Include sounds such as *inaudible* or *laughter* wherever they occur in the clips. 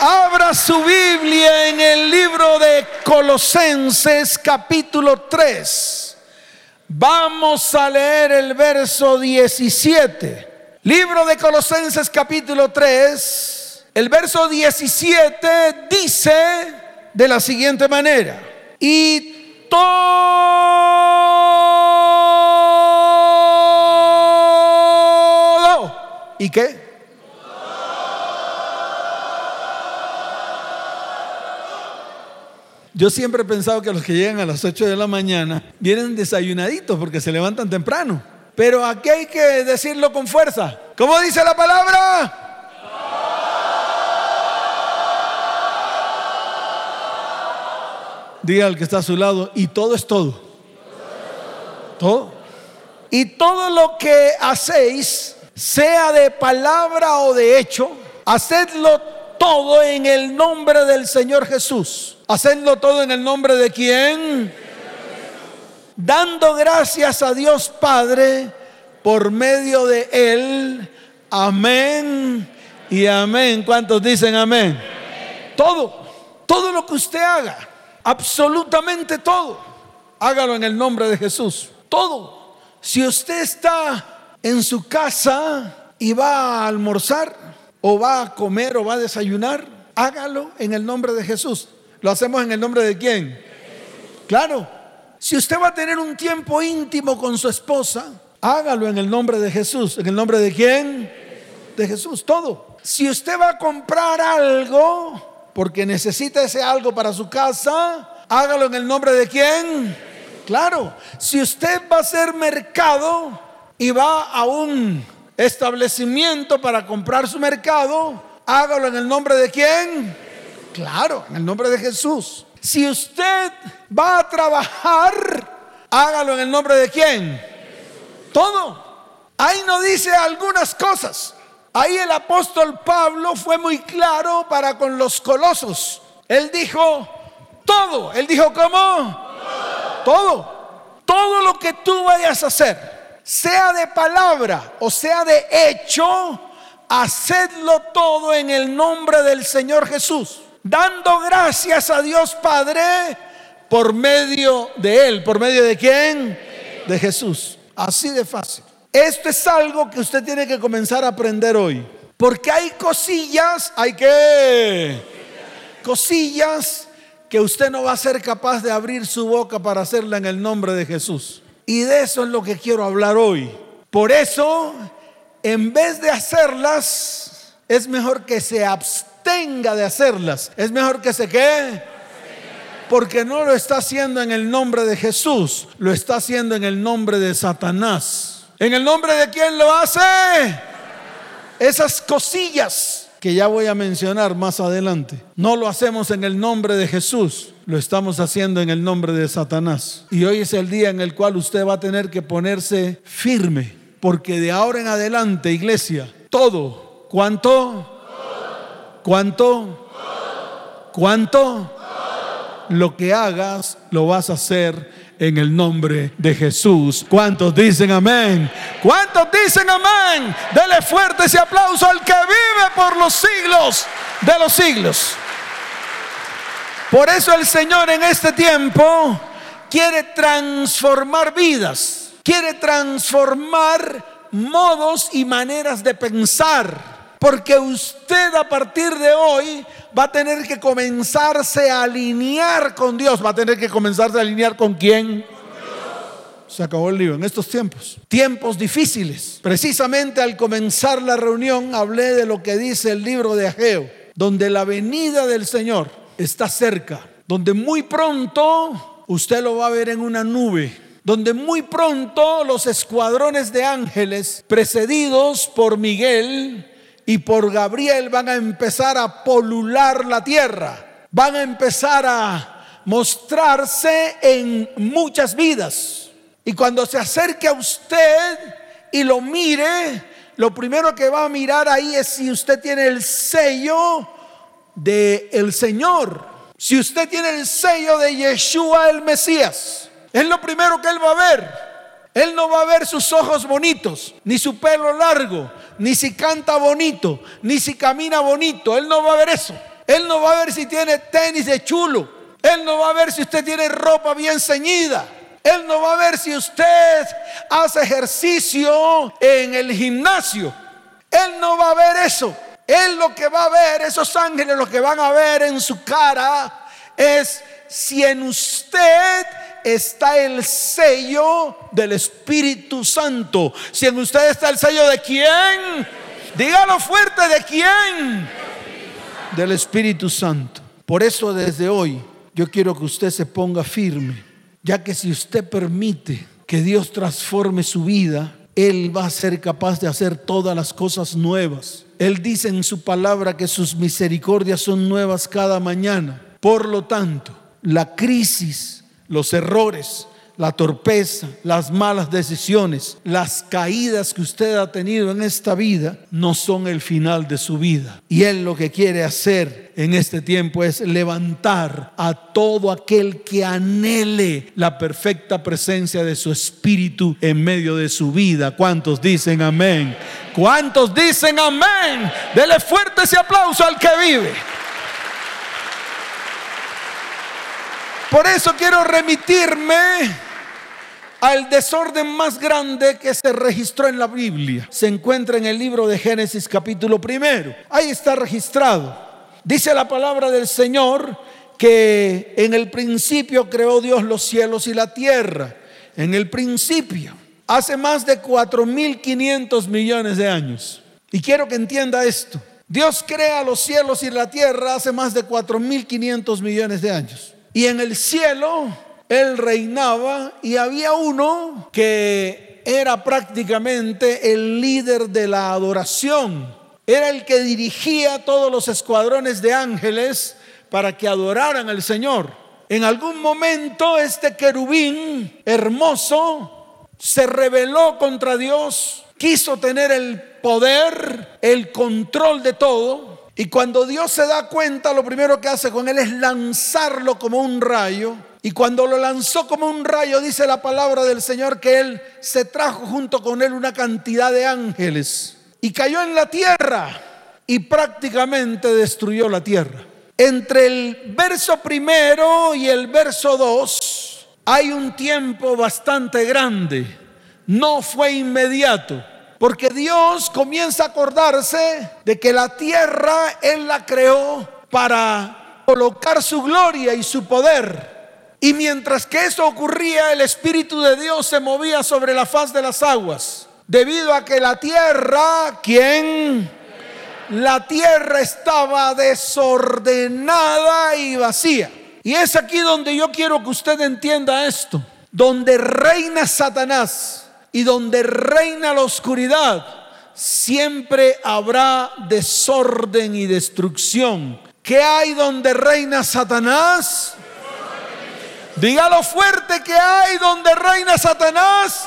Abra su Biblia en el libro de Colosenses capítulo 3. Vamos a leer el verso 17. Libro de Colosenses capítulo 3. El verso 17 dice de la siguiente manera. Y todo. ¿Y qué? Yo siempre he pensado que los que llegan a las 8 de la mañana vienen desayunaditos porque se levantan temprano. Pero aquí hay que decirlo con fuerza. ¿Cómo dice la palabra? Diga al que está a su lado, y todo es todo. Todo. Y todo lo que hacéis, sea de palabra o de hecho, hacedlo todo en el nombre del Señor Jesús. Hacedlo todo en el nombre de quién? Dando gracias a Dios Padre por medio de Él. Amén y amén. ¿Cuántos dicen amén? Todo, todo lo que usted haga Absolutamente todo. Hágalo en el nombre de Jesús. Todo. Si usted está en su casa y va a almorzar o va a comer o va a desayunar, hágalo en el nombre de Jesús. ¿Lo hacemos en el nombre de quién? Claro. Si usted va a tener un tiempo íntimo con su esposa, hágalo en el nombre de Jesús. ¿En el nombre de quién? De Jesús, todo. Si usted va a comprar algo, porque necesita ese algo para su casa, hágalo en el nombre de quién. Claro, si usted va a hacer mercado y va a un establecimiento para comprar su mercado, hágalo en el nombre de quién. Claro, en el nombre de Jesús. Si usted va a trabajar, hágalo en el nombre de quién. Todo. Ahí no dice algunas cosas. Ahí el apóstol Pablo fue muy claro para con los colosos. Él dijo todo. Él dijo cómo? Todo. Todo lo que tú vayas a hacer, sea de palabra o sea de hecho, hacedlo todo en el nombre del Señor Jesús, dando gracias a Dios Padre por medio de Él. ¿Por medio de quién? De Jesús. Así de fácil. Esto es algo que usted tiene que comenzar a aprender hoy. Porque hay cosillas, hay que... Cosillas que usted no va a ser capaz de abrir su boca para hacerla en el nombre de Jesús. Y de eso es lo que quiero hablar hoy. Por eso, en vez de hacerlas, es mejor que se abstenga de hacerlas. Es mejor que se quede. Porque no lo está haciendo en el nombre de Jesús, lo está haciendo en el nombre de Satanás. ¿En el nombre de quién lo hace? Esas cosillas que ya voy a mencionar más adelante. No lo hacemos en el nombre de Jesús, lo estamos haciendo en el nombre de Satanás. Y hoy es el día en el cual usted va a tener que ponerse firme, porque de ahora en adelante, iglesia, todo, ¿cuánto? ¿Cuánto? ¿Cuánto? Lo que hagas, lo vas a hacer en el nombre de Jesús. ¿Cuántos dicen amén? ¿Cuántos dicen amén? Dele fuerte ese aplauso al que vive por los siglos de los siglos. Por eso el Señor en este tiempo quiere transformar vidas, quiere transformar modos y maneras de pensar. Porque usted a partir de hoy va a tener que comenzarse a alinear con Dios. Va a tener que comenzarse a alinear con quién. Se acabó el lío en estos tiempos. Tiempos difíciles. Precisamente al comenzar la reunión hablé de lo que dice el libro de Ageo, donde la venida del Señor está cerca, donde muy pronto usted lo va a ver en una nube, donde muy pronto los escuadrones de ángeles, precedidos por Miguel, y por Gabriel van a empezar a polular la tierra, van a empezar a mostrarse en muchas vidas. Y cuando se acerque a usted y lo mire, lo primero que va a mirar ahí es si usted tiene el sello de el Señor. Si usted tiene el sello de Yeshua el Mesías, es lo primero que él va a ver. Él no va a ver sus ojos bonitos, ni su pelo largo, ni si canta bonito, ni si camina bonito. Él no va a ver eso. Él no va a ver si tiene tenis de chulo. Él no va a ver si usted tiene ropa bien ceñida. Él no va a ver si usted hace ejercicio en el gimnasio. Él no va a ver eso. Él lo que va a ver, esos ángeles lo que van a ver en su cara es si en usted está el sello del Espíritu Santo. Si en usted está el sello de quién, dígalo fuerte, ¿de quién? Del Espíritu Santo. Por eso desde hoy yo quiero que usted se ponga firme ya que si usted permite que Dios transforme su vida, Él va a ser capaz de hacer todas las cosas nuevas. Él dice en su palabra que sus misericordias son nuevas cada mañana. Por lo tanto, la crisis, los errores, la torpeza, las malas decisiones, las caídas que usted ha tenido en esta vida no son el final de su vida. Y Él lo que quiere hacer en este tiempo es levantar a todo aquel que anhele la perfecta presencia de su Espíritu en medio de su vida. ¿Cuántos dicen amén? ¿Cuántos dicen amén? Dele fuerte ese aplauso al que vive. Por eso quiero remitirme al desorden más grande que se registró en la Biblia. Se encuentra en el libro de Génesis capítulo primero. Ahí está registrado. Dice la palabra del Señor que en el principio creó Dios los cielos y la tierra. En el principio, hace más de 4.500 millones de años. Y quiero que entienda esto. Dios crea los cielos y la tierra hace más de 4.500 millones de años. Y en el cielo él reinaba y había uno que era prácticamente el líder de la adoración. Era el que dirigía todos los escuadrones de ángeles para que adoraran al Señor. En algún momento este querubín hermoso se rebeló contra Dios, quiso tener el poder, el control de todo y cuando Dios se da cuenta, lo primero que hace con él es lanzarlo como un rayo. Y cuando lo lanzó como un rayo, dice la palabra del Señor que él se trajo junto con él una cantidad de ángeles. Y cayó en la tierra y prácticamente destruyó la tierra. Entre el verso primero y el verso dos hay un tiempo bastante grande. No fue inmediato. Porque Dios comienza a acordarse de que la tierra Él la creó para colocar su gloria y su poder. Y mientras que eso ocurría, el Espíritu de Dios se movía sobre la faz de las aguas. Debido a que la tierra, ¿quién? La tierra estaba desordenada y vacía. Y es aquí donde yo quiero que usted entienda esto. Donde reina Satanás y donde reina la oscuridad, siempre habrá desorden y destrucción. ¿Qué hay donde reina Satanás? Dígalo fuerte que hay donde reina Satanás.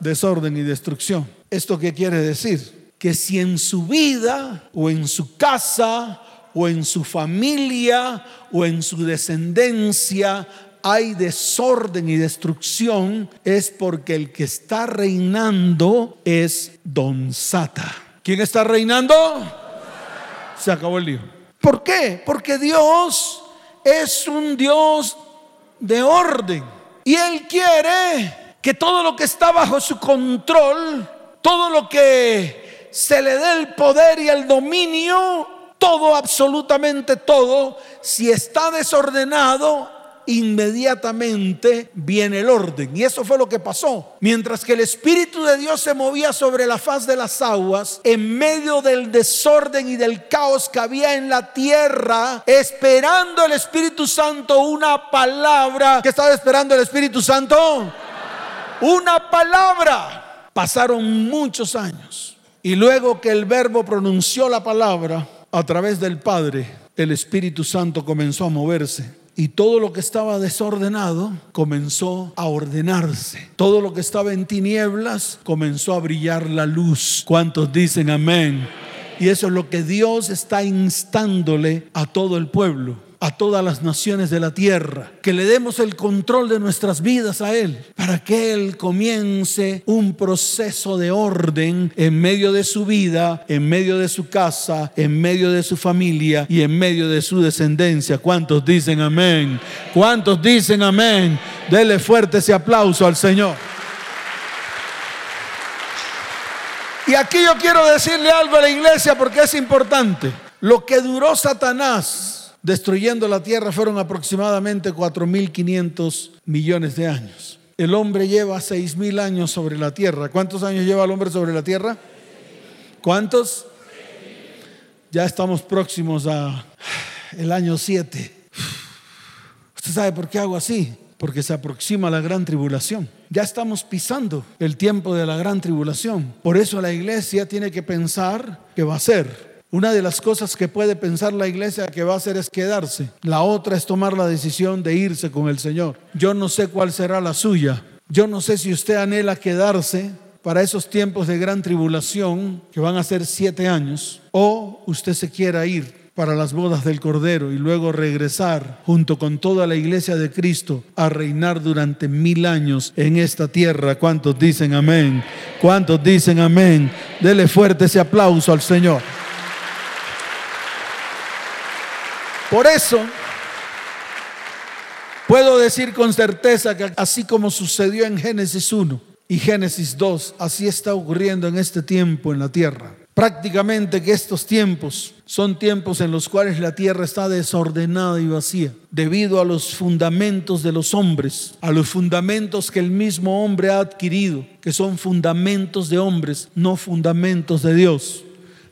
Desorden y destrucción. ¿Esto qué quiere decir? Que si en su vida o en su casa o en su familia o en su descendencia hay desorden y destrucción es porque el que está reinando es Don Sata. ¿Quién está reinando? Se acabó el lío. ¿Por qué? Porque Dios es un Dios de orden. Y Él quiere que todo lo que está bajo su control, todo lo que se le dé el poder y el dominio, todo, absolutamente todo, si está desordenado, inmediatamente viene el orden. Y eso fue lo que pasó. Mientras que el Espíritu de Dios se movía sobre la faz de las aguas, en medio del desorden y del caos que había en la tierra, esperando el Espíritu Santo una palabra. ¿Qué estaba esperando el Espíritu Santo? Una palabra. Pasaron muchos años. Y luego que el verbo pronunció la palabra a través del Padre, el Espíritu Santo comenzó a moverse y todo lo que estaba desordenado comenzó a ordenarse. Todo lo que estaba en tinieblas comenzó a brillar la luz. ¿Cuántos dicen amén? Y eso es lo que Dios está instándole a todo el pueblo a todas las naciones de la tierra, que le demos el control de nuestras vidas a Él, para que Él comience un proceso de orden en medio de su vida, en medio de su casa, en medio de su familia y en medio de su descendencia. ¿Cuántos dicen amén? ¿Cuántos dicen amén? Dele fuerte ese aplauso al Señor. Y aquí yo quiero decirle algo a la iglesia porque es importante. Lo que duró Satanás destruyendo la tierra fueron aproximadamente 4.500 millones de años. El hombre lleva 6.000 años sobre la tierra. ¿Cuántos años lleva el hombre sobre la tierra? ¿Cuántos? Ya estamos próximos a *sighs* el año 7. *sighs* ¿Usted sabe por qué hago así? Porque se aproxima la gran tribulación. Ya estamos pisando el tiempo de la gran tribulación. Por eso la iglesia tiene que pensar que va a ser una de las cosas que puede pensar la iglesia que va a hacer es quedarse. La otra es tomar la decisión de irse con el Señor. Yo no sé cuál será la suya. Yo no sé si usted anhela quedarse para esos tiempos de gran tribulación, que van a ser siete años, o usted se quiera ir para las bodas del Cordero y luego regresar junto con toda la iglesia de Cristo a reinar durante mil años en esta tierra. ¿Cuántos dicen amén? ¿Cuántos dicen amén? Dele fuerte ese aplauso al Señor. Por eso, puedo decir con certeza que así como sucedió en Génesis 1 y Génesis 2, así está ocurriendo en este tiempo en la tierra. Prácticamente que estos tiempos son tiempos en los cuales la tierra está desordenada y vacía, debido a los fundamentos de los hombres, a los fundamentos que el mismo hombre ha adquirido, que son fundamentos de hombres, no fundamentos de Dios,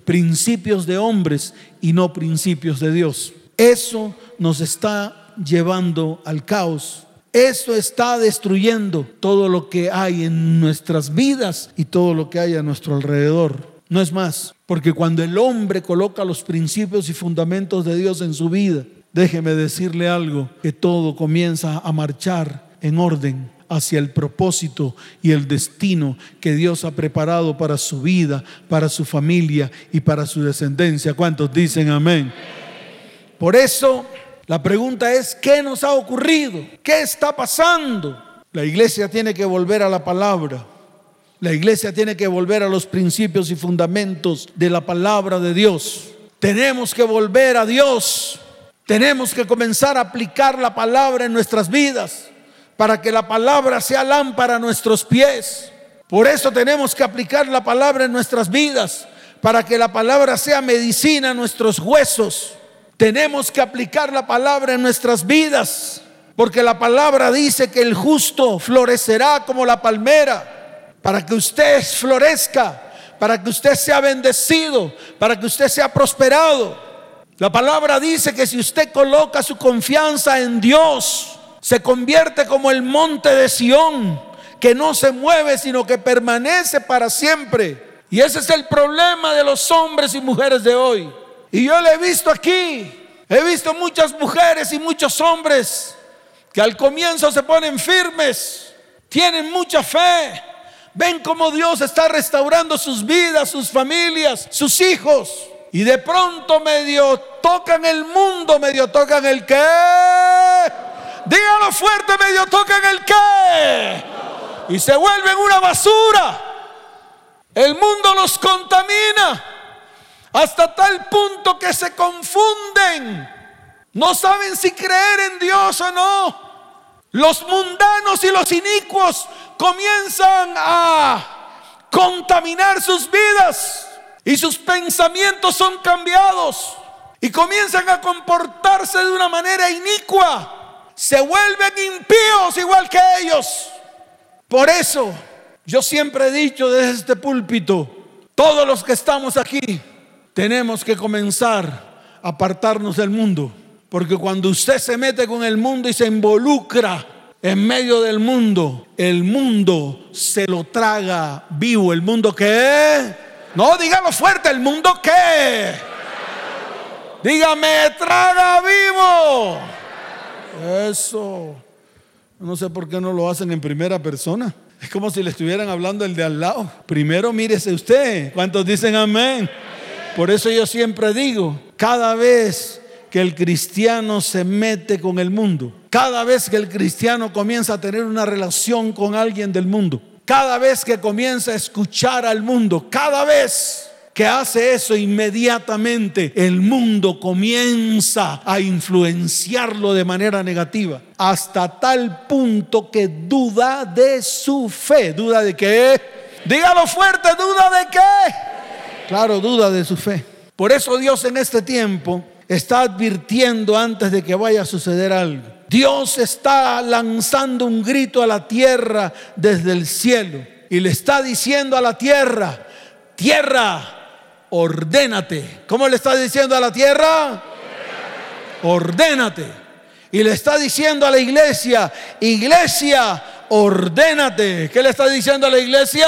principios de hombres y no principios de Dios. Eso nos está llevando al caos. Eso está destruyendo todo lo que hay en nuestras vidas y todo lo que hay a nuestro alrededor. No es más, porque cuando el hombre coloca los principios y fundamentos de Dios en su vida, déjeme decirle algo, que todo comienza a marchar en orden hacia el propósito y el destino que Dios ha preparado para su vida, para su familia y para su descendencia. ¿Cuántos dicen amén? Por eso la pregunta es, ¿qué nos ha ocurrido? ¿Qué está pasando? La iglesia tiene que volver a la palabra. La iglesia tiene que volver a los principios y fundamentos de la palabra de Dios. Tenemos que volver a Dios. Tenemos que comenzar a aplicar la palabra en nuestras vidas para que la palabra sea lámpara a nuestros pies. Por eso tenemos que aplicar la palabra en nuestras vidas para que la palabra sea medicina a nuestros huesos tenemos que aplicar la palabra en nuestras vidas, porque la palabra dice que el justo florecerá como la palmera, para que usted florezca, para que usted sea bendecido, para que usted sea prosperado. La palabra dice que si usted coloca su confianza en Dios, se convierte como el monte de Sión, que no se mueve, sino que permanece para siempre. Y ese es el problema de los hombres y mujeres de hoy y yo le he visto aquí, he visto muchas mujeres y muchos hombres que al comienzo se ponen firmes, tienen mucha fe, ven cómo Dios está restaurando sus vidas, sus familias, sus hijos. Y de pronto medio tocan el mundo, medio tocan el qué. Dígalo fuerte, medio tocan el qué. Y se vuelven una basura. El mundo los contamina hasta tal punto que se confunden. No saben si creer en Dios o no. Los mundanos y los inicuos comienzan a contaminar sus vidas y sus pensamientos son cambiados y comienzan a comportarse de una manera inicua. Se vuelven impíos igual que ellos. Por eso yo siempre he dicho desde este púlpito, todos los que estamos aquí, tenemos que comenzar a apartarnos del mundo. Porque cuando usted se mete con el mundo y se involucra en medio del mundo, el mundo se lo traga vivo. ¿El mundo qué? No, dígalo fuerte, ¿el mundo qué? Dígame, traga vivo. Eso. No sé por qué no lo hacen en primera persona. Es como si le estuvieran hablando el de al lado. Primero mírese usted. ¿Cuántos dicen amén? Por eso yo siempre digo, cada vez que el cristiano se mete con el mundo, cada vez que el cristiano comienza a tener una relación con alguien del mundo, cada vez que comienza a escuchar al mundo, cada vez que hace eso inmediatamente, el mundo comienza a influenciarlo de manera negativa, hasta tal punto que duda de su fe. ¿Duda de qué? Dígalo fuerte, ¿duda de qué? Claro, duda de su fe. Por eso Dios en este tiempo está advirtiendo antes de que vaya a suceder algo. Dios está lanzando un grito a la tierra desde el cielo y le está diciendo a la tierra, tierra, ordénate. ¿Cómo le está diciendo a la tierra? Ordénate. Y le está diciendo a la iglesia, iglesia, ordénate. ¿Qué le está diciendo a la iglesia?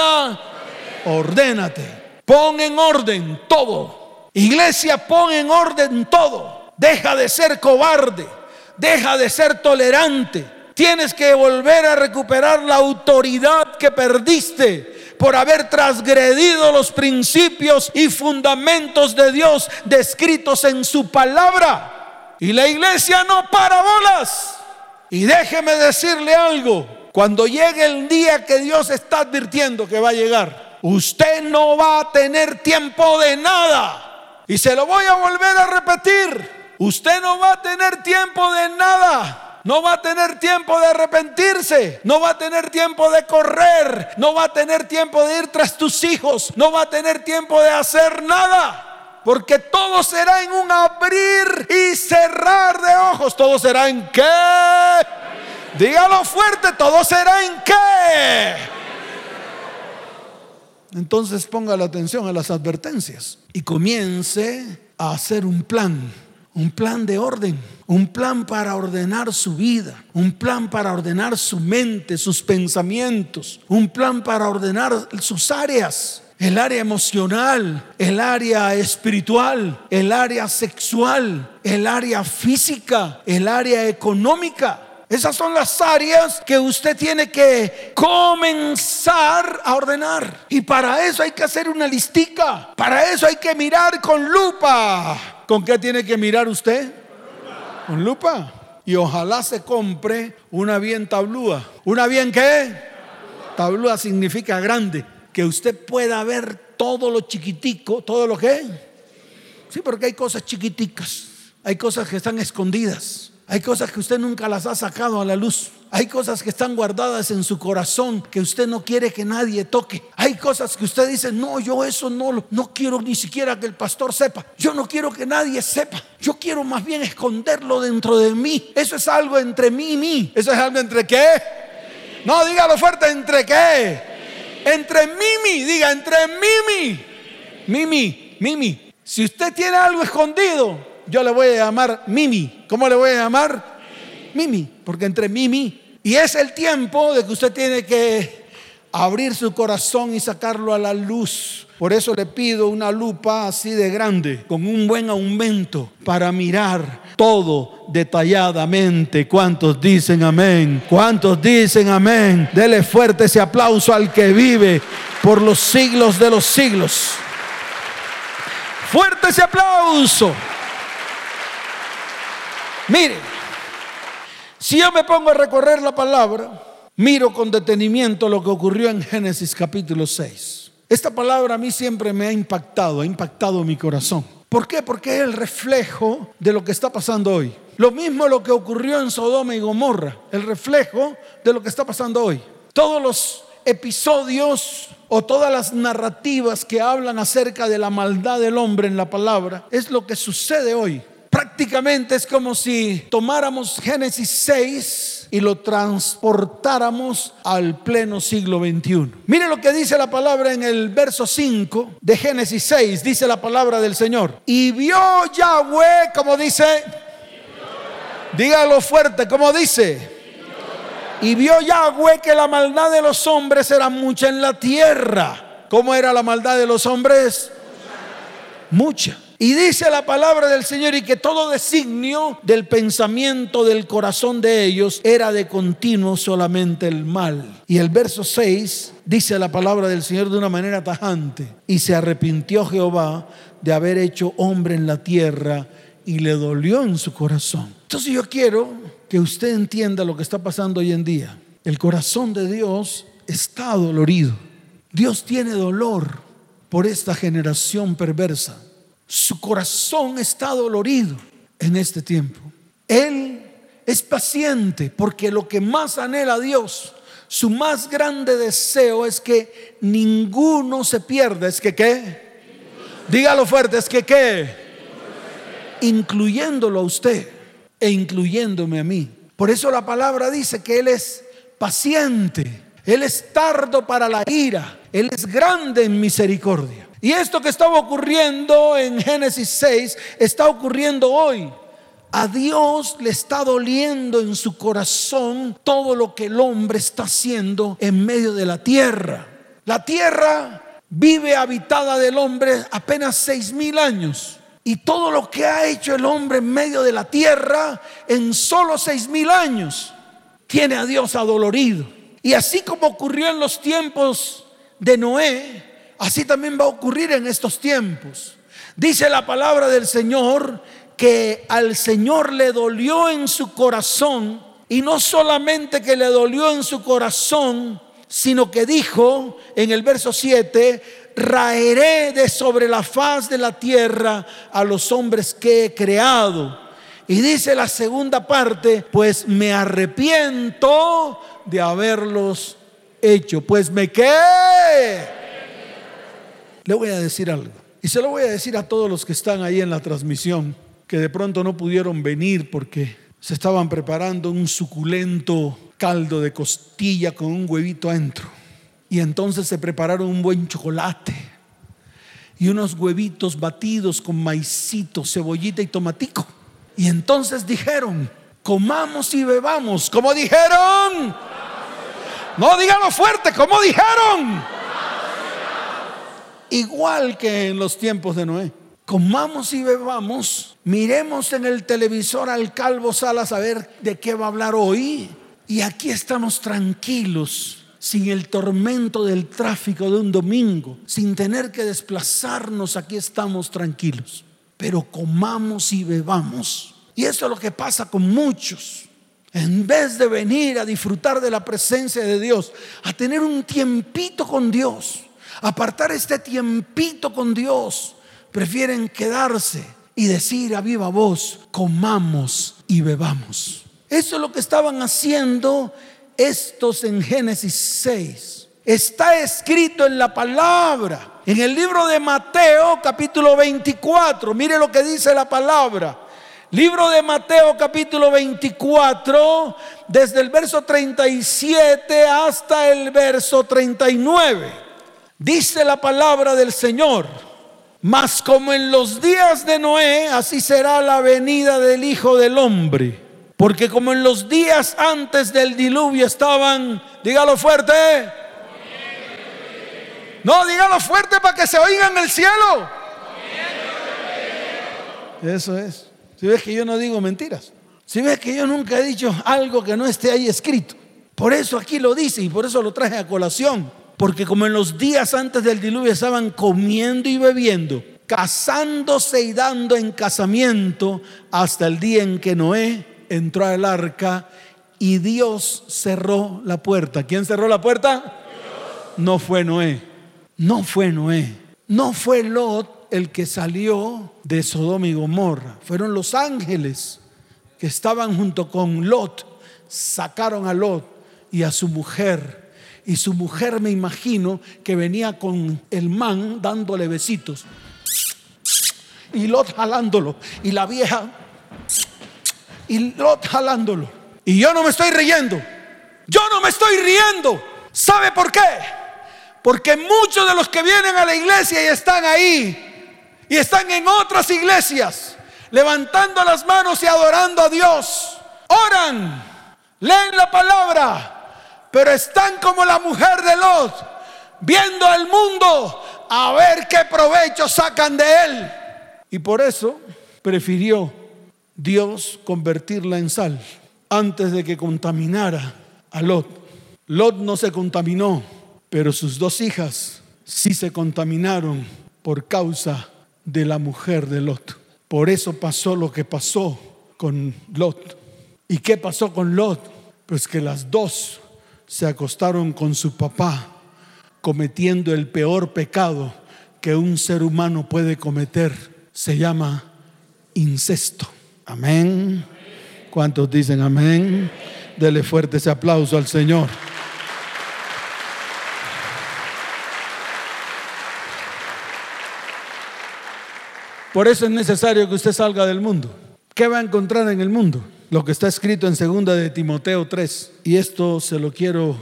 Ordénate. Pon en orden todo. Iglesia, pon en orden todo. Deja de ser cobarde. Deja de ser tolerante. Tienes que volver a recuperar la autoridad que perdiste por haber transgredido los principios y fundamentos de Dios descritos en su palabra. Y la iglesia no para bolas. Y déjeme decirle algo, cuando llegue el día que Dios está advirtiendo que va a llegar, usted no va a tener tiempo de nada. Y se lo voy a volver a repetir. Usted no va a tener tiempo de nada no va a tener tiempo de arrepentirse, no va a tener tiempo de correr, no va a tener tiempo de ir tras tus hijos, no va a tener tiempo de hacer nada. Porque todo será en un abrir y cerrar de ojos. Todo será en qué. Dígalo fuerte, todo será en qué. Entonces ponga la atención a las advertencias y comience a hacer un plan un plan de orden, un plan para ordenar su vida, un plan para ordenar su mente, sus pensamientos, un plan para ordenar sus áreas, el área emocional, el área espiritual, el área sexual, el área física, el área económica. Esas son las áreas que usted tiene que comenzar a ordenar. Y para eso hay que hacer una listica. Para eso hay que mirar con lupa ¿Con qué tiene que mirar usted? Con lupa. Y ojalá se compre una bien tablúa. ¿Una bien qué? Tablúa significa grande. Que usted pueda ver todo lo chiquitico, todo lo que. Sí, porque hay cosas chiquiticas. Hay cosas que están escondidas. Hay cosas que usted nunca las ha sacado a la luz. Hay cosas que están guardadas en su corazón que usted no quiere que nadie toque. Hay cosas que usted dice, no, yo eso no, no quiero ni siquiera que el pastor sepa. Yo no quiero que nadie sepa. Yo quiero más bien esconderlo dentro de mí. Eso es algo entre mí y mí. Eso es algo entre qué. No, dígalo fuerte, entre qué. Entre Mimi, diga, entre Mimi. Mimi, Mimi. Si usted tiene algo escondido, yo le voy a llamar Mimi. ¿Cómo le voy a llamar? Mimi. Porque entre Mimi y es el tiempo de que usted tiene que abrir su corazón y sacarlo a la luz. Por eso le pido una lupa así de grande, con un buen aumento, para mirar todo detalladamente. ¿Cuántos dicen amén? ¿Cuántos dicen amén? Dele fuerte ese aplauso al que vive por los siglos de los siglos. Fuerte ese aplauso. Mire. Si yo me pongo a recorrer la palabra, miro con detenimiento lo que ocurrió en Génesis capítulo 6. Esta palabra a mí siempre me ha impactado, ha impactado mi corazón. ¿Por qué? Porque es el reflejo de lo que está pasando hoy. Lo mismo lo que ocurrió en Sodoma y Gomorra, el reflejo de lo que está pasando hoy. Todos los episodios o todas las narrativas que hablan acerca de la maldad del hombre en la palabra es lo que sucede hoy prácticamente es como si tomáramos Génesis 6 y lo transportáramos al pleno siglo XXI. Mire lo que dice la palabra en el verso 5 de Génesis 6, dice la palabra del Señor. Y vio Yahweh, como dice, dígalo fuerte, como dice. Y vio Yahweh que la maldad de los hombres era mucha en la tierra. ¿Cómo era la maldad de los hombres? Mucha. Y dice la palabra del Señor y que todo designio del pensamiento del corazón de ellos era de continuo solamente el mal. Y el verso 6 dice la palabra del Señor de una manera tajante. Y se arrepintió Jehová de haber hecho hombre en la tierra y le dolió en su corazón. Entonces yo quiero que usted entienda lo que está pasando hoy en día. El corazón de Dios está dolorido. Dios tiene dolor por esta generación perversa. Su corazón está dolorido en este tiempo. Él es paciente porque lo que más anhela a Dios, su más grande deseo es que ninguno se pierda. Es que qué? Dígalo fuerte, es que qué? Incluyéndolo a usted e incluyéndome a mí. Por eso la palabra dice que Él es paciente, Él es tardo para la ira, Él es grande en misericordia. Y esto que estaba ocurriendo en Génesis 6 está ocurriendo hoy. A Dios le está doliendo en su corazón todo lo que el hombre está haciendo en medio de la tierra. La tierra vive habitada del hombre apenas seis mil años. Y todo lo que ha hecho el hombre en medio de la tierra en solo seis mil años tiene a Dios adolorido. Y así como ocurrió en los tiempos de Noé, así también va a ocurrir en estos tiempos. Dice la palabra del Señor que al Señor le dolió en su corazón, y no solamente que le dolió en su corazón, sino que dijo en el verso 7, raeré de sobre la faz de la tierra a los hombres que he creado. Y dice la segunda parte, pues me arrepiento de haberlos hecho. Pues me qué. Le voy a decir algo. Y se lo voy a decir a todos los que están ahí en la transmisión, que de pronto no pudieron venir porque se estaban preparando un suculento caldo de costilla con un huevito adentro. Y entonces se prepararon un buen chocolate y unos huevitos batidos con maicito, cebollita y tomatico. Y entonces dijeron, comamos y bebamos. como dijeron? No díganlo fuerte, como dijeron? Igual que en los tiempos de Noé. Comamos y bebamos, miremos en el televisor al calvo Salas a ver de qué va a hablar hoy. Y aquí estamos tranquilos sin el tormento del tráfico de un domingo, sin tener que desplazarnos, aquí estamos tranquilos. Pero comamos y bebamos. Y eso es lo que pasa con muchos. En vez de venir a disfrutar de la presencia de Dios, a tener un tiempito con Dios, apartar este tiempito con Dios, prefieren quedarse y decir a viva voz, comamos y bebamos. Eso es lo que estaban haciendo estos en Génesis 6. Está escrito en la palabra, en el libro de Mateo capítulo 24. Mire lo que dice la palabra. Libro de Mateo capítulo 24, desde el verso 37 hasta el verso 39. Dice la palabra del Señor. Mas como en los días de Noé, así será la venida del Hijo del Hombre. Porque como en los días antes del diluvio estaban, dígalo fuerte. No, dígalo fuerte para que se oiga en el cielo. Eso es. Si ves que yo no digo mentiras. Si ves que yo nunca he dicho algo que no esté ahí escrito. Por eso aquí lo dice y por eso lo traje a colación. Porque como en los días antes del diluvio estaban comiendo y bebiendo, casándose y dando en casamiento hasta el día en que Noé entró al arca y Dios cerró la puerta. ¿Quién cerró la puerta? No fue Noé. No fue Noé. No fue Lot el que salió de Sodoma y Gomorra. Fueron los ángeles que estaban junto con Lot. Sacaron a Lot y a su mujer. Y su mujer me imagino que venía con el man dándole besitos. Y Lot jalándolo. Y la vieja y Lot jalándolo. Y yo no me estoy riendo. Yo no me estoy riendo. ¿Sabe por qué? Porque muchos de los que vienen a la iglesia y están ahí y están en otras iglesias, levantando las manos y adorando a Dios, oran, leen la palabra, pero están como la mujer de Lot, viendo al mundo a ver qué provecho sacan de él. Y por eso prefirió Dios convertirla en sal antes de que contaminara a Lot. Lot no se contaminó, pero sus dos hijas sí se contaminaron por causa de la mujer de Lot. Por eso pasó lo que pasó con Lot. ¿Y qué pasó con Lot? Pues que las dos se acostaron con su papá cometiendo el peor pecado que un ser humano puede cometer. Se llama incesto. Amén. ¿Cuántos dicen amén? Dele fuerte ese aplauso al Señor. Por eso es necesario que usted salga del mundo. ¿Qué va a encontrar en el mundo? Lo que está escrito en segunda de Timoteo 3. Y esto se lo quiero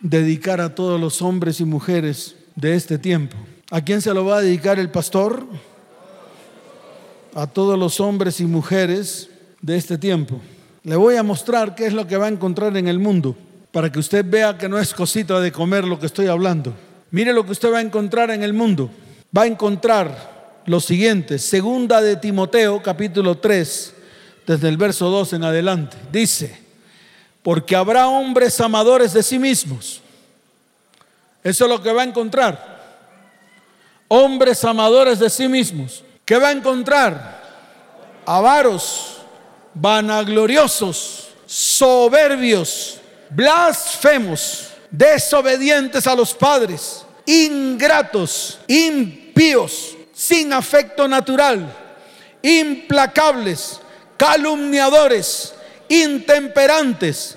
dedicar a todos los hombres y mujeres de este tiempo. ¿A quién se lo va a dedicar el pastor? A todos los hombres y mujeres de este tiempo. Le voy a mostrar qué es lo que va a encontrar en el mundo para que usted vea que no es cosita de comer lo que estoy hablando. Mire lo que usted va a encontrar en el mundo. Va a encontrar lo siguiente, segunda de Timoteo capítulo 3, desde el verso 2 en adelante. Dice, porque habrá hombres amadores de sí mismos. Eso es lo que va a encontrar. Hombres amadores de sí mismos. ¿Qué va a encontrar? Avaros, vanagloriosos, soberbios, blasfemos, desobedientes a los padres, ingratos, impíos sin afecto natural, implacables, calumniadores, intemperantes,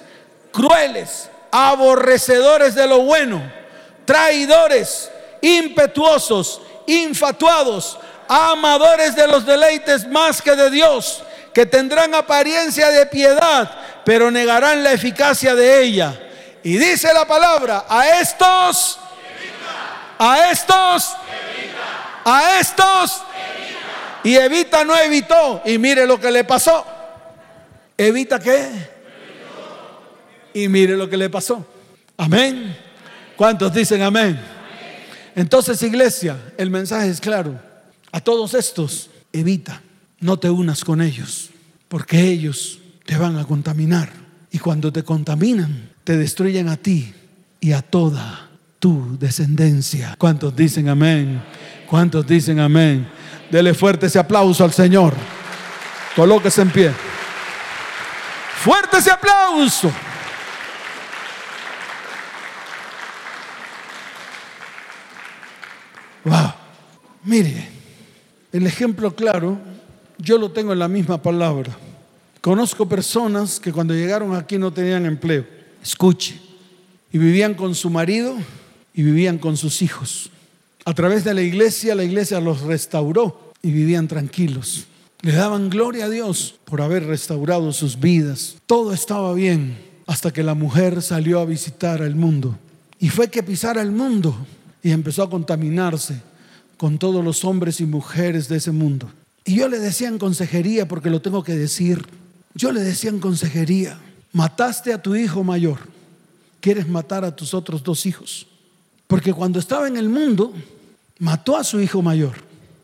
crueles, aborrecedores de lo bueno, traidores, impetuosos, infatuados, amadores de los deleites más que de Dios, que tendrán apariencia de piedad, pero negarán la eficacia de ella. Y dice la palabra, a estos, a estos, a estos. Y Evita no evitó. Y mire lo que le pasó. ¿Evita qué? Y mire lo que le pasó. Amén. ¿Cuántos dicen amén? Entonces, iglesia, el mensaje es claro. A todos estos, evita, no te unas con ellos, porque ellos te van a contaminar. Y cuando te contaminan, te destruyen a ti y a toda tu descendencia. ¿Cuántos dicen amén? ¿Cuántos dicen amén? Dele fuerte ese aplauso al Señor. Colóquese en pie. Fuerte ese aplauso. Wow. Mire, el ejemplo claro, yo lo tengo en la misma palabra. Conozco personas que cuando llegaron aquí no tenían empleo. Escuche. Y vivían con su marido y vivían con sus hijos. A través de la iglesia, la iglesia los restauró y vivían tranquilos. Le daban gloria a Dios por haber restaurado sus vidas. Todo estaba bien hasta que la mujer salió a visitar al mundo. Y fue que pisara el mundo y empezó a contaminarse con todos los hombres y mujeres de ese mundo. Y yo le decía en consejería, porque lo tengo que decir, yo le decía en consejería, mataste a tu hijo mayor, quieres matar a tus otros dos hijos. Porque cuando estaba en el mundo, mató a su hijo mayor.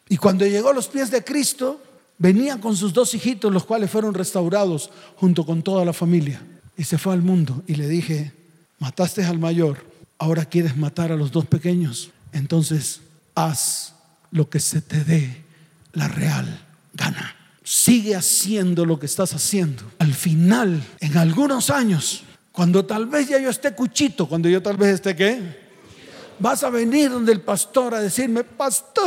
Y cuando llegó a los pies de Cristo, venía con sus dos hijitos, los cuales fueron restaurados junto con toda la familia. Y se fue al mundo y le dije, mataste al mayor, ahora quieres matar a los dos pequeños. Entonces, haz lo que se te dé la real gana. Sigue haciendo lo que estás haciendo. Al final, en algunos años, cuando tal vez ya yo esté cuchito, cuando yo tal vez esté qué? Vas a venir donde el pastor a decirme, pastor,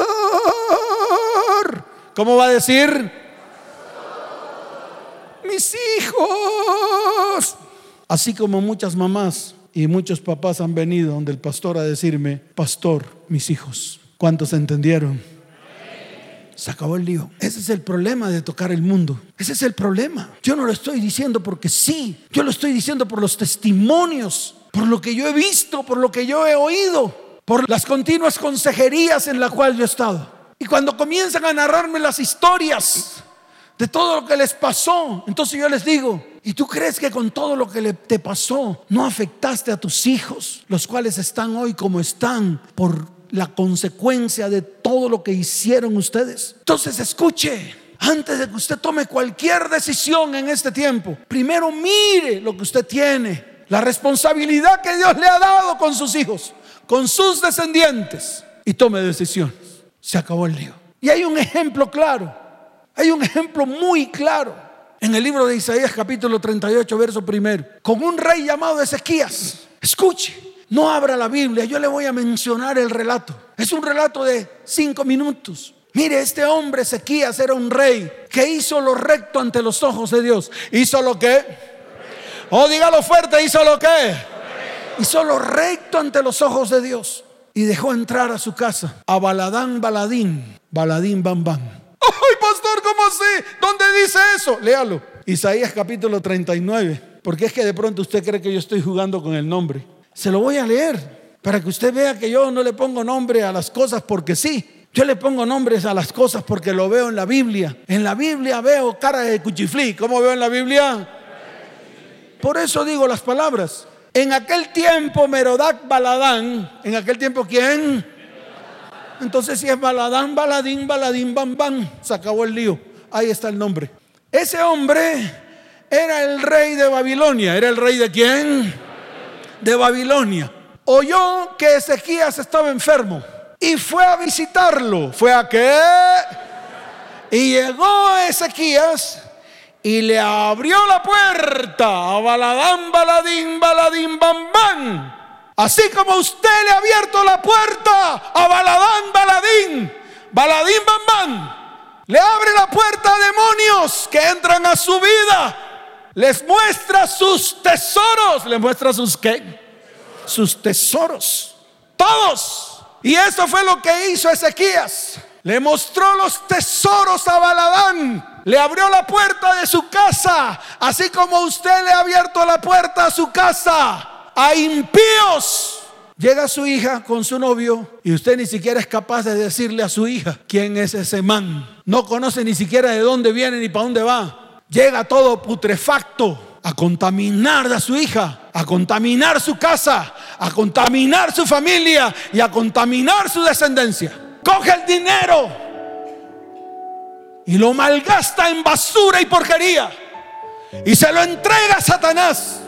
¿cómo va a decir? Mis hijos. Así como muchas mamás y muchos papás han venido donde el pastor a decirme, pastor, mis hijos. ¿Cuántos entendieron? Se acabó el lío. Ese es el problema de tocar el mundo. Ese es el problema. Yo no lo estoy diciendo porque sí. Yo lo estoy diciendo por los testimonios por lo que yo he visto, por lo que yo he oído, por las continuas consejerías en las cuales yo he estado. Y cuando comienzan a narrarme las historias de todo lo que les pasó, entonces yo les digo, ¿y tú crees que con todo lo que te pasó no afectaste a tus hijos, los cuales están hoy como están por la consecuencia de todo lo que hicieron ustedes? Entonces escuche, antes de que usted tome cualquier decisión en este tiempo, primero mire lo que usted tiene la responsabilidad que Dios le ha dado con sus hijos, con sus descendientes y tome decisiones. Se acabó el lío. Y hay un ejemplo claro. Hay un ejemplo muy claro en el libro de Isaías capítulo 38, verso primero, con un rey llamado Ezequías. Escuche, no abra la Biblia, yo le voy a mencionar el relato. Es un relato de cinco minutos. Mire, este hombre Ezequías era un rey que hizo lo recto ante los ojos de Dios. ¿Hizo lo que? Oh, dígalo fuerte, ¿hizo lo que? Hizo lo recto ante los ojos de Dios. Y dejó entrar a su casa a Baladán Baladín, Baladín Bam Bam. ¡Ay, pastor, cómo así! ¿Dónde dice eso? Léalo. Isaías capítulo 39. Porque es que de pronto usted cree que yo estoy jugando con el nombre. Se lo voy a leer para que usted vea que yo no le pongo nombre a las cosas porque sí. Yo le pongo nombres a las cosas porque lo veo en la Biblia. En la Biblia veo cara de cuchiflí. ¿Cómo veo en la Biblia? Por eso digo las palabras. En aquel tiempo Merodac Baladán, en aquel tiempo ¿quién? Entonces si es Baladán, Baladín, Baladín, Bam, Bam, se acabó el lío. Ahí está el nombre. Ese hombre era el rey de Babilonia. ¿Era el rey de quién? De Babilonia. Oyó que Ezequías estaba enfermo y fue a visitarlo. ¿Fue a qué? Y llegó Ezequías y le abrió la puerta a Baladán, Baladín, Baladín, Bam, Bam. Así como usted le ha abierto la puerta a Baladán, Baladín, Baladín, Bam, Bam. Le abre la puerta a demonios que entran a su vida. Les muestra sus tesoros. ¿Le muestra sus qué? Sus tesoros. Todos. Y eso fue lo que hizo Ezequías. Le mostró los tesoros a Baladán. Le abrió la puerta de su casa. Así como usted le ha abierto la puerta a su casa a impíos. Llega su hija con su novio y usted ni siquiera es capaz de decirle a su hija quién es ese man. No conoce ni siquiera de dónde viene ni para dónde va. Llega todo putrefacto a contaminar a su hija, a contaminar su casa, a contaminar su familia y a contaminar su descendencia. Coge el dinero y lo malgasta en basura y porquería y se lo entrega a Satanás.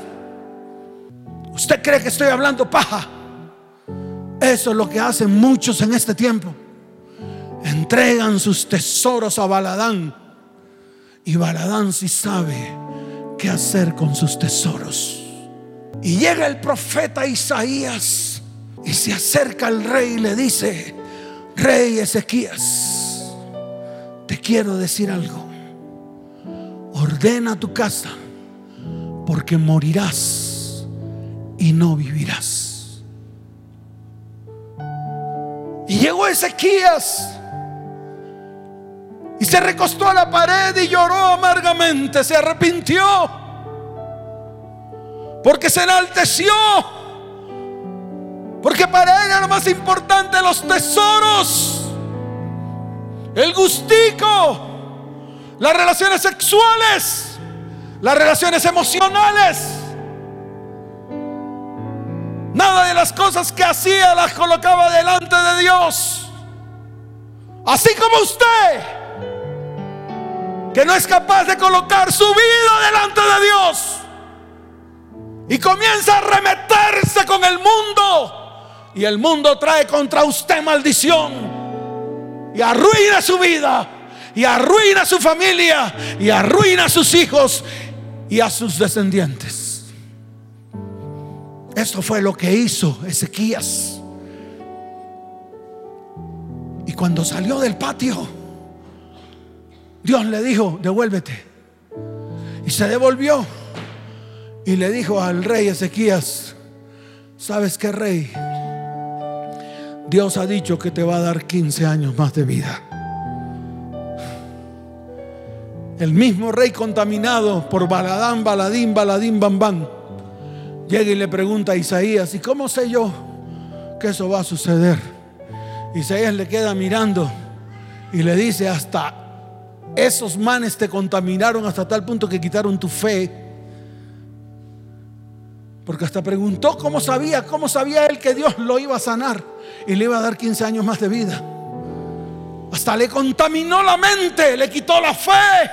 ¿Usted cree que estoy hablando paja? Eso es lo que hacen muchos en este tiempo. Entregan sus tesoros a Baladán. Y Baladán sí sabe qué hacer con sus tesoros. Y llega el profeta Isaías y se acerca al rey y le dice, rey Ezequías, te quiero decir algo. Ordena tu casa porque morirás y no vivirás. Y llegó Ezequías y se recostó a la pared y lloró amargamente, se arrepintió porque se enalteció. Porque para él era más importante los tesoros, el gustico, las relaciones sexuales, las relaciones emocionales. Nada de las cosas que hacía las colocaba delante de Dios. Así como usted, que no es capaz de colocar su vida delante de Dios. Y comienza a remeterse con el mundo. Y el mundo trae contra usted maldición. Y arruina su vida. Y arruina su familia. Y arruina a sus hijos. Y a sus descendientes. Esto fue lo que hizo Ezequías. Y cuando salió del patio, Dios le dijo, devuélvete. Y se devolvió. Y le dijo al rey Ezequías, ¿sabes qué rey? Dios ha dicho que te va a dar 15 años más de vida. El mismo rey contaminado por Baladán, Baladín, Baladín, Bambán llega y le pregunta a Isaías, ¿y cómo sé yo que eso va a suceder? Isaías le queda mirando y le dice, hasta esos manes te contaminaron hasta tal punto que quitaron tu fe. Porque hasta preguntó cómo sabía, cómo sabía él que Dios lo iba a sanar y le iba a dar 15 años más de vida. Hasta le contaminó la mente, le quitó la fe.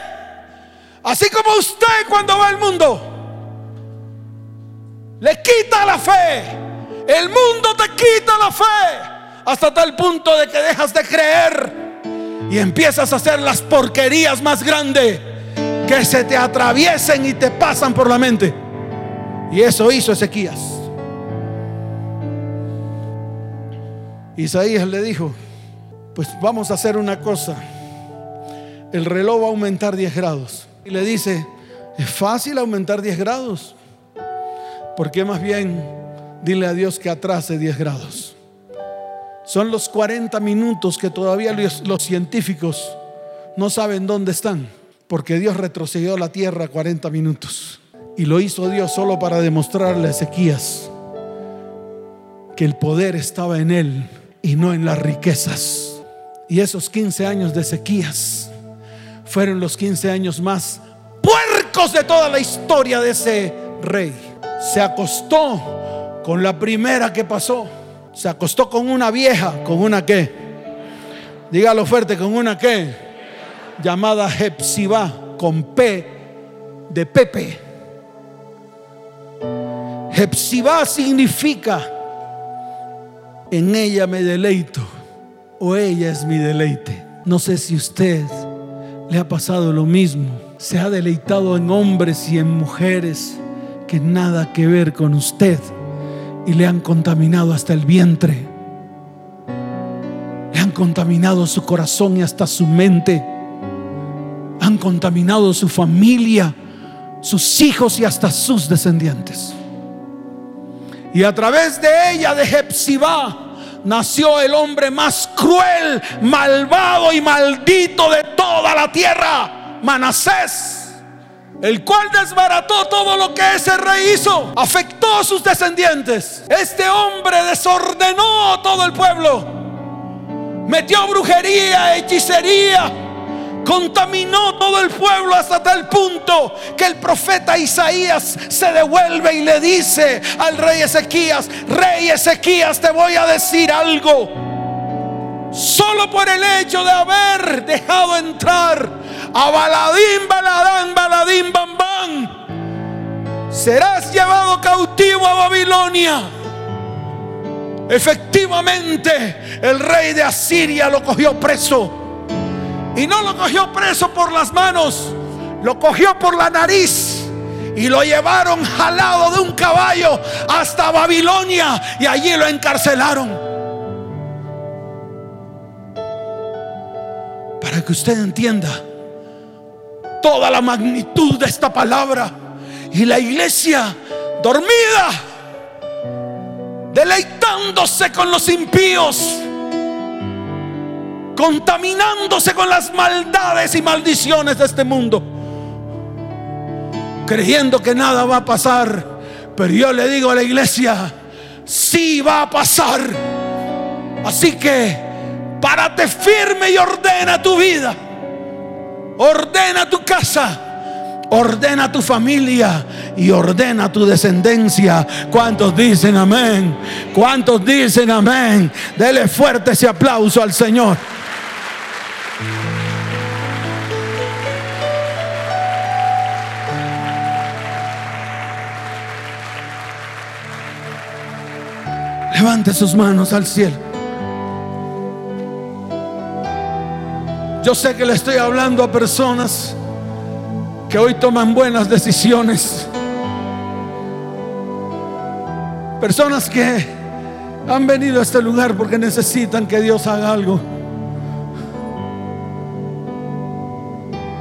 Así como usted cuando va al mundo le quita la fe. El mundo te quita la fe hasta tal punto de que dejas de creer y empiezas a hacer las porquerías más grandes que se te atraviesen y te pasan por la mente. Y eso hizo Ezequías. Isaías le dijo, pues vamos a hacer una cosa. El reloj va a aumentar 10 grados. Y le dice, es fácil aumentar 10 grados. Porque más bien dile a Dios que atrase 10 grados. Son los 40 minutos que todavía los, los científicos no saben dónde están. Porque Dios retrocedió la tierra 40 minutos. Y lo hizo Dios solo para demostrarle a Ezequías que el poder estaba en él y no en las riquezas. Y esos 15 años de Ezequías fueron los 15 años más puercos de toda la historia de ese rey. Se acostó con la primera que pasó. Se acostó con una vieja, con una qué. Dígalo fuerte, con una qué. Llamada Hepzibá, con P de Pepe. Hepzibá significa en ella me deleito o ella es mi deleite. No sé si usted le ha pasado lo mismo. Se ha deleitado en hombres y en mujeres que nada que ver con usted y le han contaminado hasta el vientre. Le han contaminado su corazón y hasta su mente. Han contaminado su familia, sus hijos y hasta sus descendientes. Y a través de ella, de Hepzibá, nació el hombre más cruel, malvado y maldito de toda la tierra, Manasés, el cual desbarató todo lo que ese rey hizo, afectó a sus descendientes. Este hombre desordenó todo el pueblo, metió brujería, hechicería contaminó todo el pueblo hasta tal punto que el profeta Isaías se devuelve y le dice al rey Ezequías, rey Ezequías, te voy a decir algo. Solo por el hecho de haber dejado entrar a Baladín, Baladán, Baladín, Bam, serás llevado cautivo a Babilonia. Efectivamente, el rey de Asiria lo cogió preso y no lo cogió preso por las manos, lo cogió por la nariz y lo llevaron jalado de un caballo hasta Babilonia y allí lo encarcelaron. Para que usted entienda toda la magnitud de esta palabra y la iglesia dormida, deleitándose con los impíos contaminándose con las maldades y maldiciones de este mundo, creyendo que nada va a pasar. Pero yo le digo a la iglesia, sí va a pasar. Así que párate firme y ordena tu vida. Ordena tu casa. Ordena tu familia y ordena tu descendencia. ¿Cuántos dicen amén? ¿Cuántos dicen amén? Dele fuerte ese aplauso al Señor. Levante sus manos al cielo. Yo sé que le estoy hablando a personas que hoy toman buenas decisiones. Personas que han venido a este lugar porque necesitan que Dios haga algo.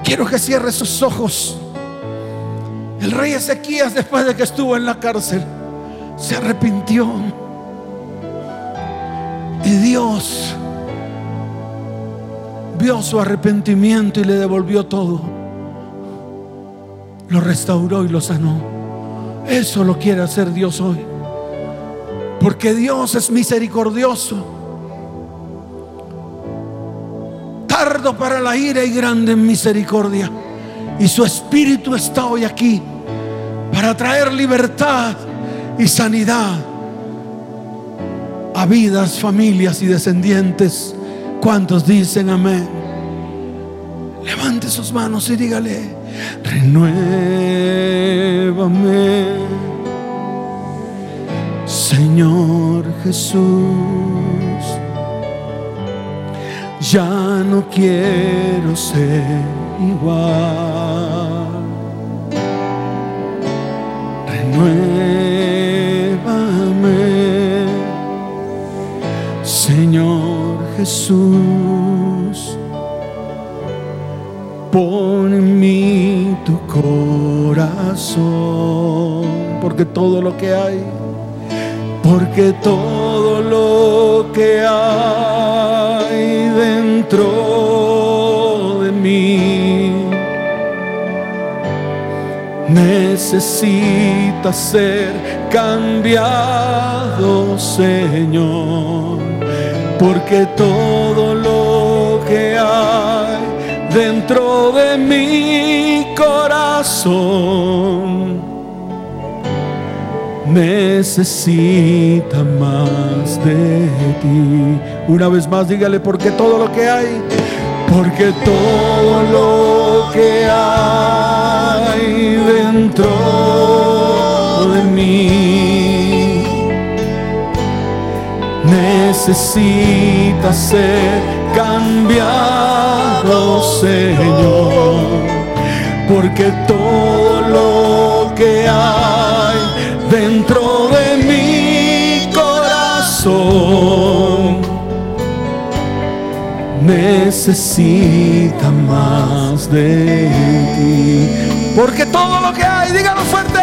Quiero que cierre sus ojos. El rey Ezequías, después de que estuvo en la cárcel, se arrepintió. Y Dios vio su arrepentimiento y le devolvió todo. Lo restauró y lo sanó. Eso lo quiere hacer Dios hoy. Porque Dios es misericordioso. Tardo para la ira y grande en misericordia. Y su espíritu está hoy aquí para traer libertad y sanidad vidas, familias y descendientes. ¿Cuántos dicen amén? Levante sus manos y dígale, renuévame, Señor Jesús. ya no quiero ser igual. Renuévame, Señor Jesús. Pon en mí tu corazón, porque todo lo que hay, porque todo lo que hay dentro de mí necesita ser cambiado, Señor, porque todo lo que hay dentro de mi corazón necesita más de ti. Una vez más, dígale, porque todo lo que hay, porque todo lo que hay dentro de mí necesita ser cambiado, Señor, porque todo lo que hay dentro de mi corazón necesita más de ti. Porque todo lo que hay, dígalo fuerte,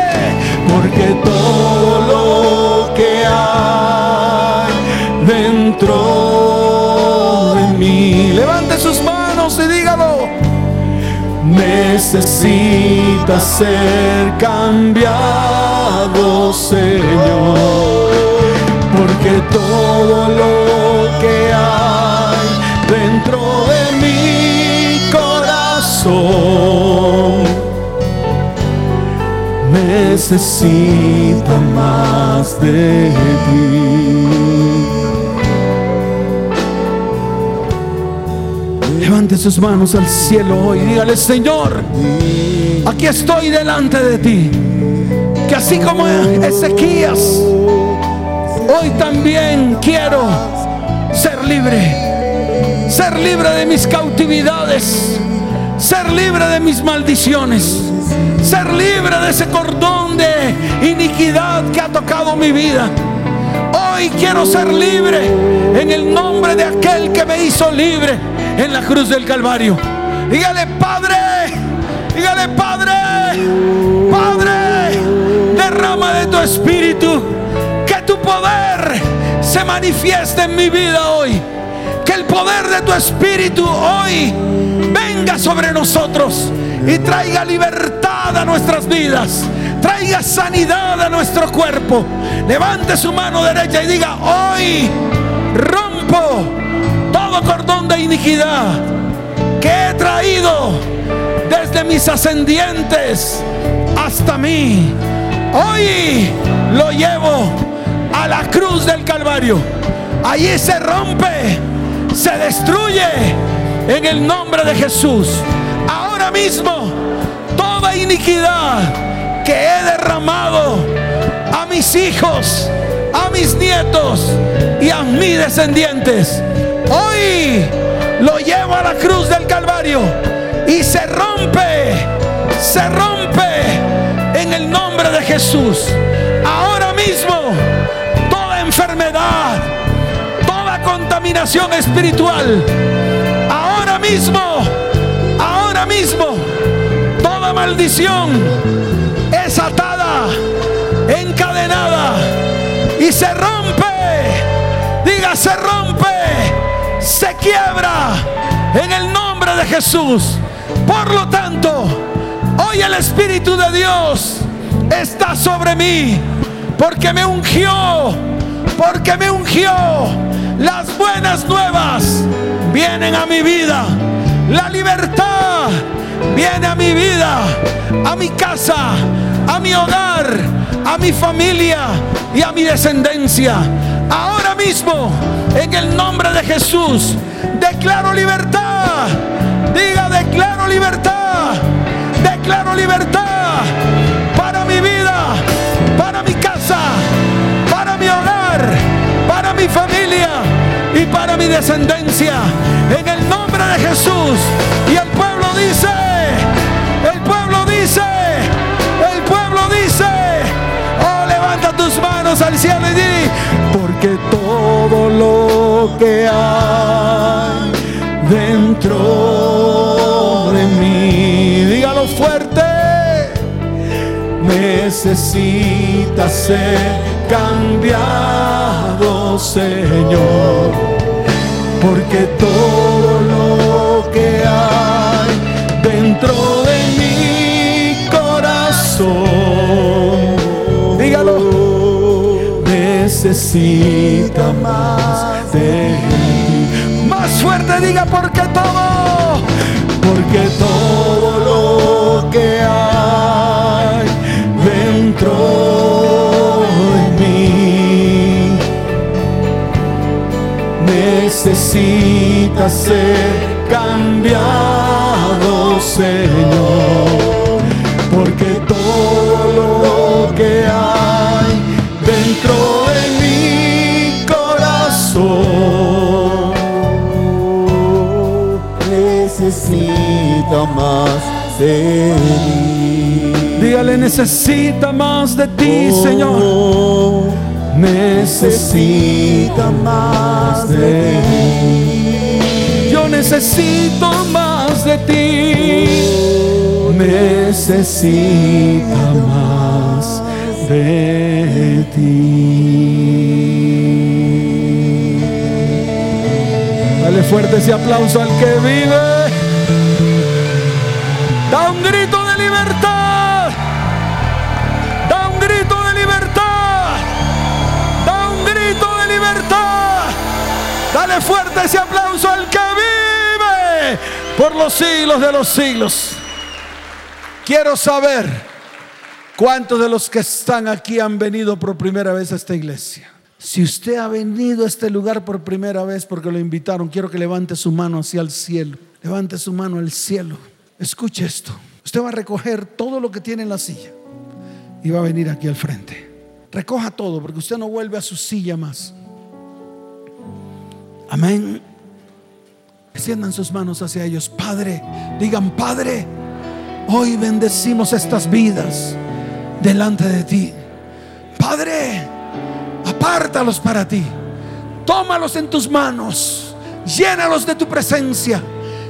porque todo lo que hay dentro de mí, levante sus manos y dígalo, necesita ser cambiado, Señor, porque todo lo que hay dentro de mi corazón necesita más de ti. Levante sus manos al cielo hoy dígale, Señor, aquí estoy delante de ti. Que así como Ezequías, hoy también quiero ser libre. Ser libre de mis cautividades. Ser libre de mis maldiciones. Ser libre de ese cordón de iniquidad que ha tocado mi vida. Hoy quiero ser libre en el nombre de aquel que me hizo libre en la cruz del Calvario. Dígale, Padre, dígale, Padre, Padre, derrama de tu espíritu, que tu poder se manifieste en mi vida hoy. Que el poder de tu espíritu hoy venga sobre nosotros y traiga libertad a nuestras vidas. Traiga sanidad a nuestro cuerpo. Levante su mano derecha y diga, hoy rompo todo cordón de iniquidad que he traído desde mis ascendientes hasta mí. Hoy lo llevo a la cruz del Calvario. Allí se rompe, se destruye en el nombre de Jesús. Ahora mismo, toda iniquidad que he derramado a mis hijos, a mis nietos y a mis descendientes, hoy lo llevo a la cruz del Calvario y se rompe, se rompe en el nombre de Jesús. Ahora mismo, toda enfermedad, toda contaminación espiritual, ahora mismo, ahora mismo, toda maldición es atada, encadenada y se rompe. Diga, se rompe, se quiebra en el nombre de Jesús. Por lo tanto, hoy el Espíritu de Dios está sobre mí porque me ungió, porque me ungió. Las buenas nuevas vienen a mi vida. La libertad viene a mi vida, a mi casa, a mi hogar, a mi familia y a mi descendencia. Mismo, en el nombre de Jesús, declaro libertad. Diga, declaro libertad. Declaro libertad para mi vida, para mi casa, para mi hogar, para mi familia y para mi descendencia. En el nombre de Jesús. Y el pueblo dice, el pueblo dice, el pueblo dice, oh, levanta tus manos al cielo y di, lo que hay dentro de mí, dígalo fuerte, necesita ser cambiado, Señor, porque todo necesita más de ti. Más fuerte diga, porque todo, porque todo lo que hay dentro de mí necesita ser cambiado, Señor, necesita más de ti. Dígale, necesita más de ti, Señor. Oh, necesita más de ti. Yo necesito más de ti. Necesita más de ti. Dale fuerte ese aplauso al que vive. Fuerte ese aplauso al que vive por los siglos de los siglos. Quiero saber cuántos de los que están aquí han venido por primera vez a esta iglesia. Si usted ha venido a este lugar por primera vez porque lo invitaron, quiero que levante su mano hacia el cielo. Levante su mano al cielo. Escuche esto. Usted va a recoger todo lo que tiene en la silla y va a venir aquí al frente. Recoja todo porque usted no vuelve a su silla más. Amén. Extiendan sus manos hacia ellos. Padre, digan, Padre, hoy bendecimos estas vidas delante de ti. Padre, apártalos para ti. Tómalos en tus manos. Llénalos de tu presencia.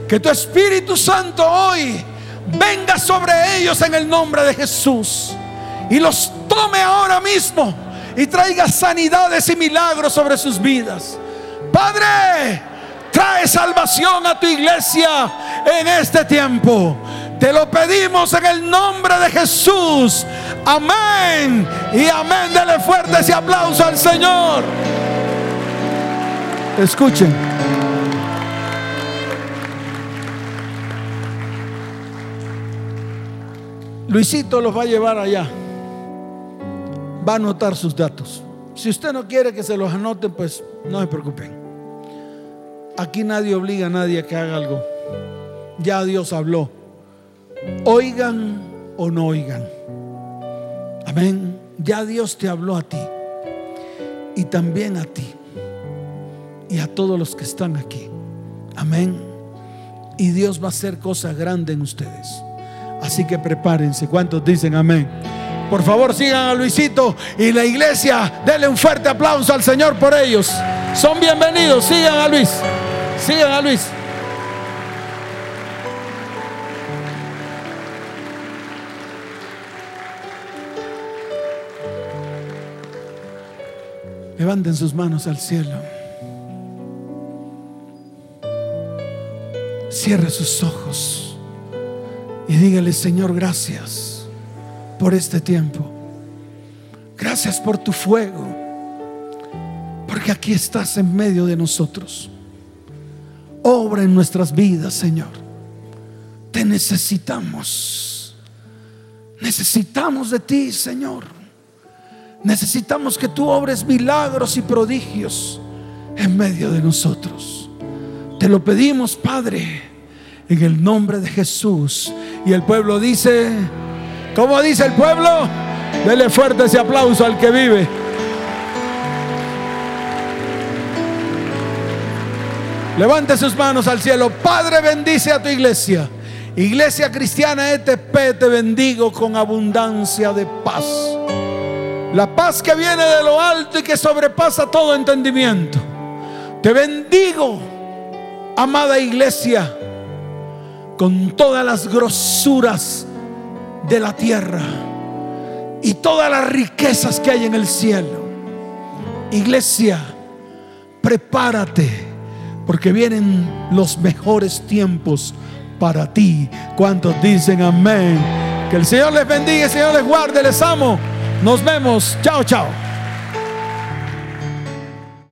Que tu Espíritu Santo hoy venga sobre ellos en el nombre de Jesús. Y los tome ahora mismo. Y traiga sanidades y milagros sobre sus vidas. Padre, trae salvación a tu iglesia en este tiempo. Te lo pedimos en el nombre de Jesús. Amén. Y amén. Dele fuerte ese aplauso al Señor. Escuchen. Luisito los va a llevar allá. Va a anotar sus datos. Si usted no quiere que se los anoten, pues no se preocupen. Aquí nadie obliga a nadie a que haga algo. Ya Dios habló. Oigan o no oigan. Amén. Ya Dios te habló a ti. Y también a ti. Y a todos los que están aquí. Amén. Y Dios va a hacer cosas grandes en ustedes. Así que prepárense. ¿Cuántos dicen amén? Por favor, sigan a Luisito y la iglesia. Denle un fuerte aplauso al Señor por ellos. Son bienvenidos. Sigan a Luis. Sigan Luis. Levanten sus manos al cielo. Cierre sus ojos y dígale, Señor, gracias por este tiempo. Gracias por tu fuego. Porque aquí estás en medio de nosotros. Obra en nuestras vidas, Señor. Te necesitamos. Necesitamos de ti, Señor. Necesitamos que tú obres milagros y prodigios en medio de nosotros. Te lo pedimos, Padre, en el nombre de Jesús. Y el pueblo dice, ¿cómo dice el pueblo? Dele fuerte ese aplauso al que vive. Levante sus manos al cielo. Padre, bendice a tu iglesia. Iglesia cristiana ETP, te bendigo con abundancia de paz. La paz que viene de lo alto y que sobrepasa todo entendimiento. Te bendigo, amada iglesia, con todas las grosuras de la tierra y todas las riquezas que hay en el cielo. Iglesia, prepárate porque vienen los mejores tiempos para ti. ¿Cuántos dicen amén? Que el Señor les bendiga, el Señor les guarde, les amo. Nos vemos. Chao, chao.